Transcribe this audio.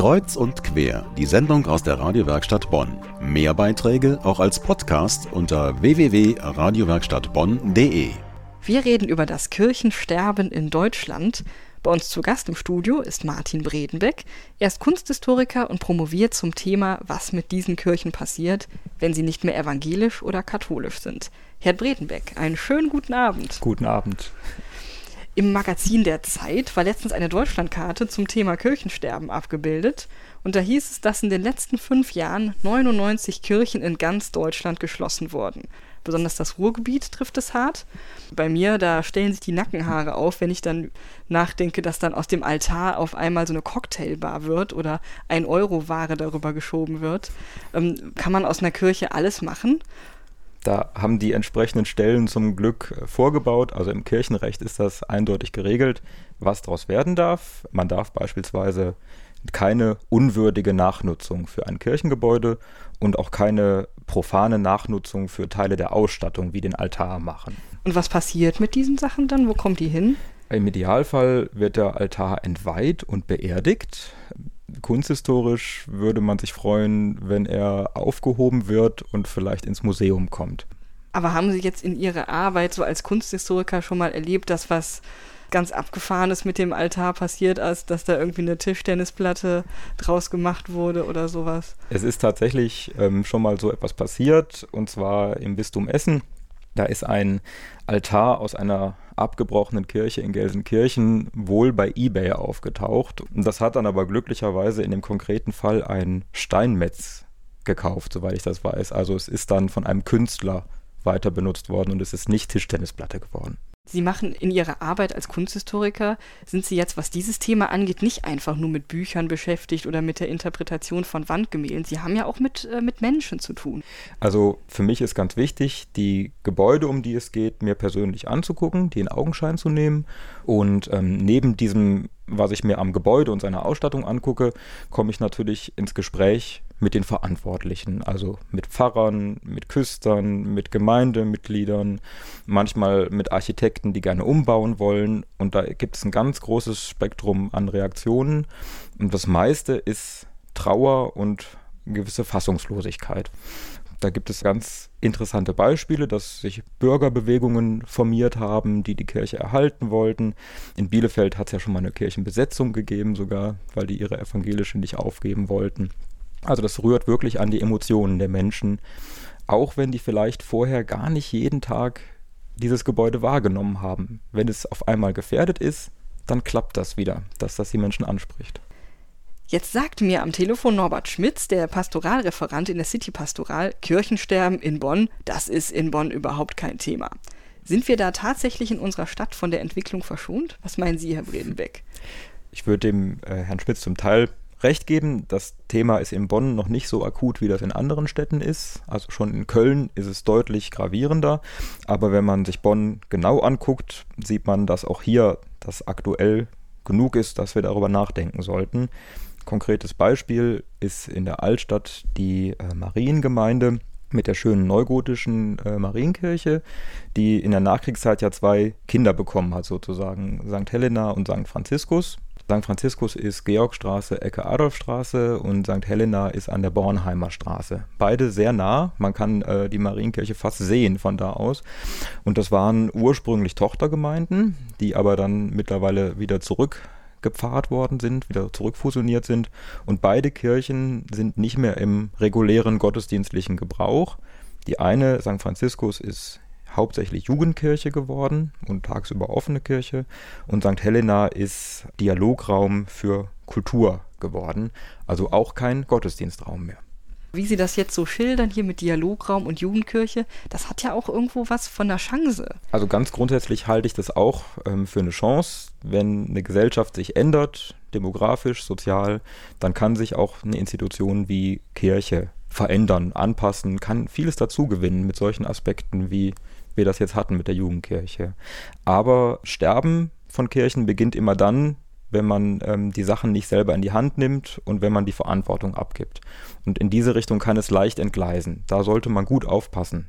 Kreuz und quer, die Sendung aus der Radiowerkstatt Bonn. Mehr Beiträge auch als Podcast unter www.radiowerkstattbonn.de. Wir reden über das Kirchensterben in Deutschland. Bei uns zu Gast im Studio ist Martin Bredenbeck. Er ist Kunsthistoriker und promoviert zum Thema, was mit diesen Kirchen passiert, wenn sie nicht mehr evangelisch oder katholisch sind. Herr Bredenbeck, einen schönen guten Abend. Guten Abend. Im Magazin der Zeit war letztens eine Deutschlandkarte zum Thema Kirchensterben abgebildet und da hieß es, dass in den letzten fünf Jahren 99 Kirchen in ganz Deutschland geschlossen wurden. Besonders das Ruhrgebiet trifft es hart. Bei mir, da stellen sich die Nackenhaare auf, wenn ich dann nachdenke, dass dann aus dem Altar auf einmal so eine Cocktailbar wird oder ein Euro Ware darüber geschoben wird. Ähm, kann man aus einer Kirche alles machen? Da haben die entsprechenden Stellen zum Glück äh, vorgebaut. Also im Kirchenrecht ist das eindeutig geregelt, was daraus werden darf. Man darf beispielsweise keine unwürdige Nachnutzung für ein Kirchengebäude und auch keine profane Nachnutzung für Teile der Ausstattung wie den Altar machen. Und was passiert mit diesen Sachen dann? Wo kommt die hin? Im Idealfall wird der Altar entweiht und beerdigt kunsthistorisch würde man sich freuen, wenn er aufgehoben wird und vielleicht ins Museum kommt. Aber haben Sie jetzt in Ihrer Arbeit so als Kunsthistoriker schon mal erlebt, dass was ganz Abgefahrenes mit dem Altar passiert, als dass da irgendwie eine Tischtennisplatte draus gemacht wurde oder sowas? Es ist tatsächlich ähm, schon mal so etwas passiert, und zwar im Bistum Essen. Da ist ein Altar aus einer abgebrochenen Kirche in Gelsenkirchen wohl bei eBay aufgetaucht. Das hat dann aber glücklicherweise in dem konkreten Fall ein Steinmetz gekauft, soweit ich das weiß. Also es ist dann von einem Künstler weiter benutzt worden und es ist nicht Tischtennisplatte geworden. Sie machen in Ihrer Arbeit als Kunsthistoriker, sind Sie jetzt, was dieses Thema angeht, nicht einfach nur mit Büchern beschäftigt oder mit der Interpretation von Wandgemälden. Sie haben ja auch mit, äh, mit Menschen zu tun. Also für mich ist ganz wichtig, die Gebäude, um die es geht, mir persönlich anzugucken, die in Augenschein zu nehmen. Und ähm, neben diesem, was ich mir am Gebäude und seiner Ausstattung angucke, komme ich natürlich ins Gespräch mit den Verantwortlichen, also mit Pfarrern, mit Küstern, mit Gemeindemitgliedern, manchmal mit Architekten, die gerne umbauen wollen. Und da gibt es ein ganz großes Spektrum an Reaktionen. Und das meiste ist Trauer und gewisse Fassungslosigkeit. Da gibt es ganz interessante Beispiele, dass sich Bürgerbewegungen formiert haben, die die Kirche erhalten wollten. In Bielefeld hat es ja schon mal eine Kirchenbesetzung gegeben, sogar, weil die ihre evangelische nicht aufgeben wollten. Also das rührt wirklich an die Emotionen der Menschen, auch wenn die vielleicht vorher gar nicht jeden Tag dieses Gebäude wahrgenommen haben. Wenn es auf einmal gefährdet ist, dann klappt das wieder, dass das die Menschen anspricht. Jetzt sagt mir am Telefon Norbert Schmitz, der Pastoralreferent in der City Pastoral, Kirchensterben in Bonn, das ist in Bonn überhaupt kein Thema. Sind wir da tatsächlich in unserer Stadt von der Entwicklung verschont? Was meinen Sie, Herr Bredenbeck? Ich würde dem äh, Herrn Schmitz zum Teil recht geben. Das Thema ist in Bonn noch nicht so akut, wie das in anderen Städten ist. Also schon in Köln ist es deutlich gravierender. Aber wenn man sich Bonn genau anguckt, sieht man, dass auch hier das aktuell genug ist, dass wir darüber nachdenken sollten. Konkretes Beispiel ist in der Altstadt die äh, Mariengemeinde mit der schönen neugotischen äh, Marienkirche, die in der Nachkriegszeit ja zwei Kinder bekommen hat, sozusagen St. Helena und St. Franziskus. St. Franziskus ist Georgstraße, Ecke Adolfstraße und St. Helena ist an der Bornheimer Straße. Beide sehr nah. Man kann äh, die Marienkirche fast sehen von da aus. Und das waren ursprünglich Tochtergemeinden, die aber dann mittlerweile wieder zurückgepfarrt worden sind, wieder zurückfusioniert sind. Und beide Kirchen sind nicht mehr im regulären gottesdienstlichen Gebrauch. Die eine, St. Franziskus, ist hauptsächlich Jugendkirche geworden und tagsüber offene Kirche. Und St. Helena ist Dialograum für Kultur geworden, also auch kein Gottesdienstraum mehr. Wie Sie das jetzt so schildern hier mit Dialograum und Jugendkirche, das hat ja auch irgendwo was von der Chance. Also ganz grundsätzlich halte ich das auch ähm, für eine Chance. Wenn eine Gesellschaft sich ändert, demografisch, sozial, dann kann sich auch eine Institution wie Kirche verändern, anpassen, kann vieles dazu gewinnen mit solchen Aspekten wie wir das jetzt hatten mit der Jugendkirche. Aber Sterben von Kirchen beginnt immer dann, wenn man ähm, die Sachen nicht selber in die Hand nimmt und wenn man die Verantwortung abgibt. Und in diese Richtung kann es leicht entgleisen. Da sollte man gut aufpassen.